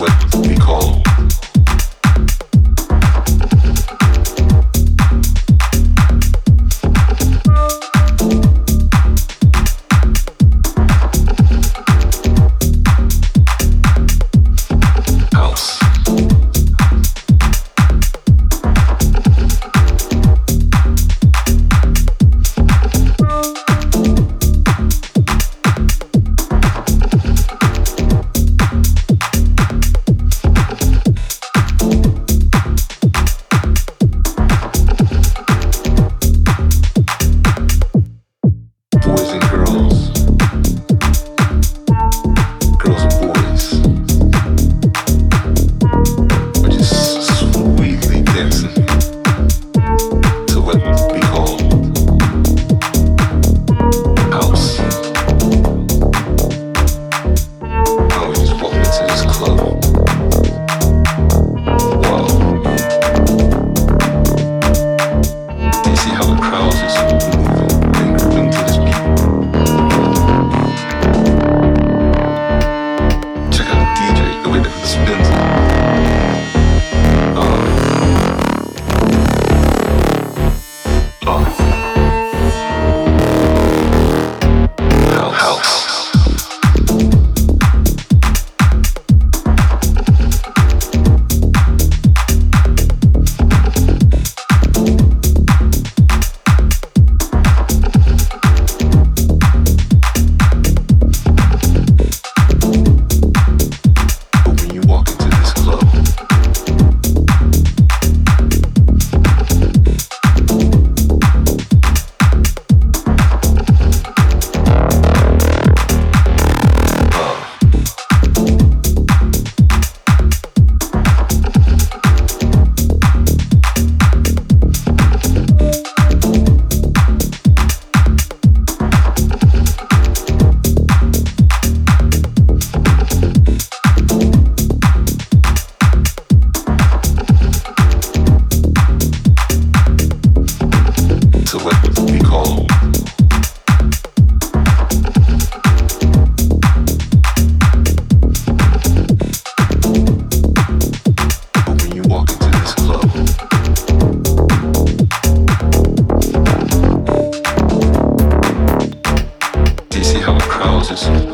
what we call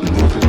минуты.